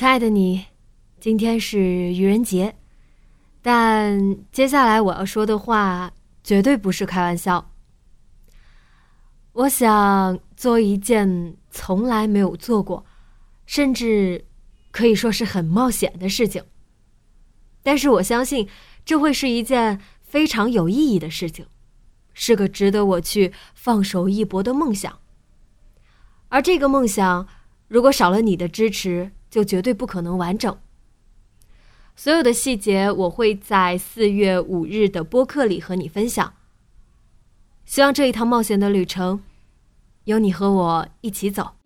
亲爱的你，今天是愚人节，但接下来我要说的话绝对不是开玩笑。我想做一件从来没有做过，甚至可以说是很冒险的事情。但是我相信，这会是一件非常有意义的事情，是个值得我去放手一搏的梦想。而这个梦想，如果少了你的支持，就绝对不可能完整。所有的细节我会在四月五日的播客里和你分享。希望这一趟冒险的旅程，有你和我一起走。